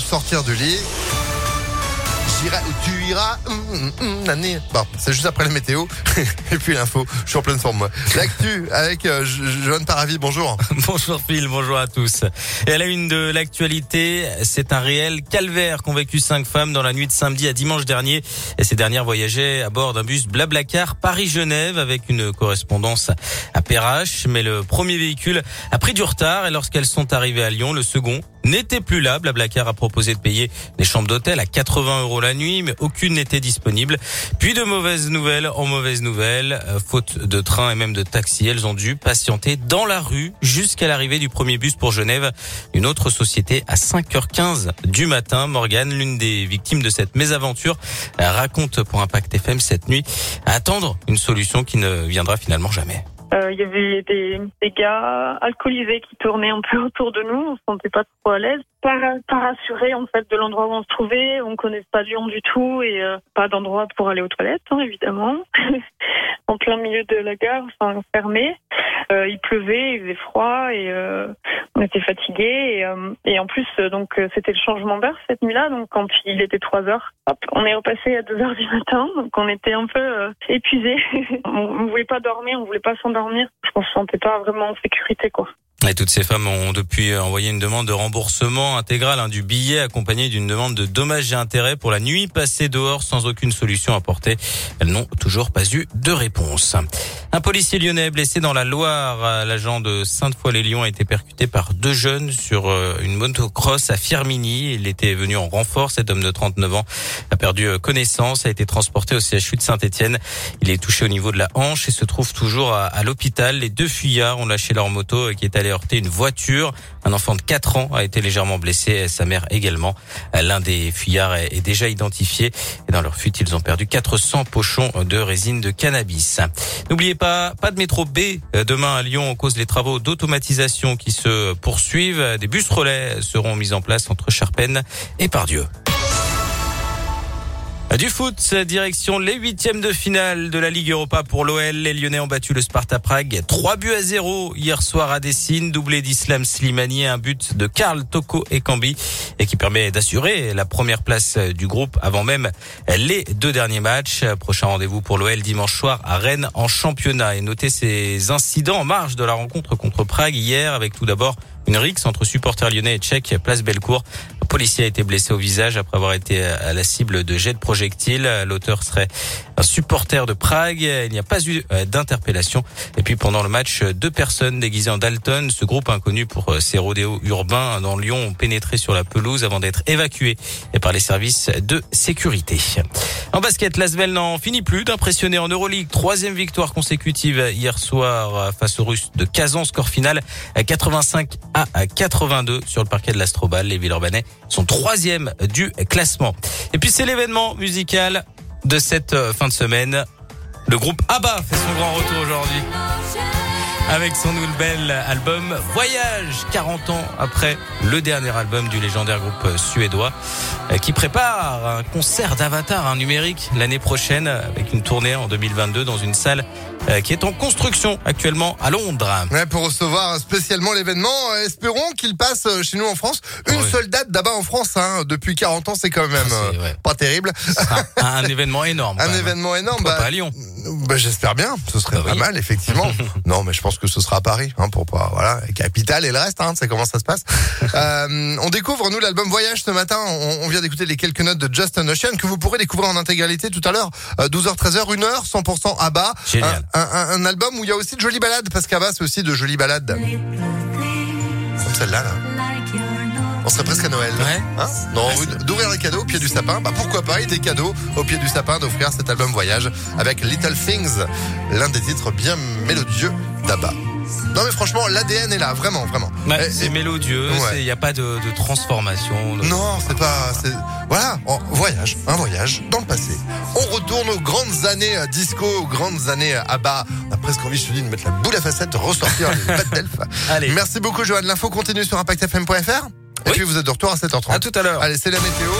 sortir du lit. Tu iras. nanani. Bon, c'est juste après la météo. Et puis l'info. Je suis en pleine forme, moi. L'actu avec euh, Jo- Johan Paravi. Bonjour. Bonjour Phil, bonjour à tous. Et à la une de l'actualité, c'est un réel calvaire qu'ont vécu cinq femmes dans la nuit de samedi à dimanche dernier. Et ces dernières voyageaient à bord d'un bus Blablacar Paris-Genève avec une correspondance à Perrache. Mais le premier véhicule a pris du retard et lorsqu'elles sont arrivées à Lyon, le second n'était plus là. Blablacar a proposé de payer des chambres d'hôtel à 80 euros la nuit, mais aucune n'était disponible. Puis de mauvaises nouvelles en mauvaises nouvelles, euh, faute de train et même de taxi, elles ont dû patienter dans la rue jusqu'à l'arrivée du premier bus pour Genève, une autre société à 5h15 du matin. Morgane, l'une des victimes de cette mésaventure, raconte pour Impact FM cette nuit à attendre une solution qui ne viendra finalement jamais. Euh, Il y avait des, des gars alcoolisés qui tournaient un peu autour de nous. On se sentait pas trop à l'aise. Pas, pas rassurés en fait de l'endroit où on se trouvait. On connaît pas Lyon du tout et euh, pas d'endroit pour aller aux toilettes, hein, évidemment. en plein milieu de la gare, enfin fermé. Euh, il pleuvait, il faisait froid et euh, on était fatigués. Et, en plus, donc c'était le changement d'heure cette nuit-là. Donc quand il était 3 heures, hop, on est repassé à 2 heures du matin. Donc on était un peu épuisés. on ne voulait pas dormir, on voulait pas s'endormir. On se sentait pas vraiment en sécurité, quoi. Et toutes ces femmes ont depuis envoyé une demande de remboursement intégral hein, du billet accompagné d'une demande de dommages et intérêts pour la nuit passée dehors sans aucune solution apportée. Elles n'ont toujours pas eu de réponse. Un policier lyonnais blessé dans la Loire, l'agent de Sainte-Foy-les-Lyons a été percuté par deux jeunes sur euh, une motocross à Firmini. Il était venu en renfort. Cet homme de 39 ans a perdu euh, connaissance, a été transporté au CHU de Saint-Etienne. Il est touché au niveau de la hanche et se trouve toujours à, à l'hôpital. Les deux fuyards ont lâché leur moto euh, qui est allée heurter une voiture. Un enfant de 4 ans a été légèrement blessé, sa mère également. L'un des fuyards est déjà identifié et dans leur fuite, ils ont perdu 400 pochons de résine de cannabis. N'oubliez pas, pas de métro B demain à Lyon en cause des travaux d'automatisation qui se poursuivent. Des bus relais seront mis en place entre Charpennes et Pardieu. Du foot, direction les huitièmes de finale de la Ligue Europa pour l'OL. Les Lyonnais ont battu le Sparta Prague 3 buts à 0 hier soir à Dessine, doublé d'Islam Slimani, un but de Karl Toko et Cambi et qui permet d'assurer la première place du groupe avant même les deux derniers matchs. Prochain rendez-vous pour l'OL dimanche soir à Rennes en championnat et notez ces incidents en marge de la rencontre contre Prague hier avec tout d'abord une rixe entre supporters lyonnais et tchèques, place Bellecour. Policier a été blessé au visage après avoir été à la cible de jets de projectiles. L'auteur serait un supporter de Prague. Il n'y a pas eu euh, d'interpellation. Et puis pendant le match, deux personnes déguisées en Dalton, ce groupe inconnu pour euh, ses rodéos urbains dans Lyon, ont pénétré sur la pelouse avant d'être évacués par les services de sécurité. En basket, l'Asvel n'en finit plus d'impressionner en Euroleague. Troisième victoire consécutive hier soir face aux Russes de Kazan. Score final à 85 à 82 sur le parquet de l'Astrobal. Les Villeurbanais sont troisième du classement. Et puis c'est l'événement musical de cette euh, fin de semaine. Le groupe ABBA fait son grand retour aujourd'hui avec son nouvel album Voyage, 40 ans après le dernier album du légendaire groupe suédois qui prépare un concert d'avatar un numérique l'année prochaine avec une tournée en 2022 dans une salle euh, qui est en construction actuellement à Londres. Ouais, pour recevoir spécialement l'événement, euh, espérons qu'il passe euh, chez nous en France. Une seule date d'abord en France, hein, depuis 40 ans, c'est quand même Ah, euh, ouais. pas terrible. Un, un événement énorme. Un événement énorme. Bah, pas à Lyon. bah, j'espère bien. Ce serait Bah pas oui. mal, effectivement. non, mais je pense que ce sera à Paris, hein, pour pas, voilà, capitale et le reste, hein, c'est comment ça se passe. euh, on découvre, nous, l'album Voyage ce matin. On, on vient d'écouter les quelques notes de Justin Ocean que vous pourrez découvrir en intégralité tout à l'heure. Euh, 12h, 13h, 1h, 100% à bas. Génial. Un, un- un album où il y a aussi de jolies balades, parce qu'à bas, c'est aussi de jolies balades. Comme celle-là, là. On serait presque à Noël. Ouais. Hein non, d'ouvrir les cadeaux au pied du sapin. Bah pourquoi pas, il était cadeau au pied du sapin d'offrir cet album voyage avec Little Things, l'un des titres bien mélodieux d'Abba. Non mais franchement, l'ADN est là, vraiment, vraiment. Ouais, c'est mélodieux, Ouais. il n'y a pas de, de transformation. de- non, c'est pas. Voilà, en voyage, un voyage dans le passé. On retourne aux grandes années euh, disco, aux grandes années euh, ABBA. On a presque envie, je te dis, de mettre la boule à facettes, de ressortir les pattes d'elfe. Allez. Merci beaucoup, Johan. L'info continue sur ImpactFM.fr. Et Oui. puis vous êtes de retour à 7h30. À tout à l'heure. Allez, c'est la météo.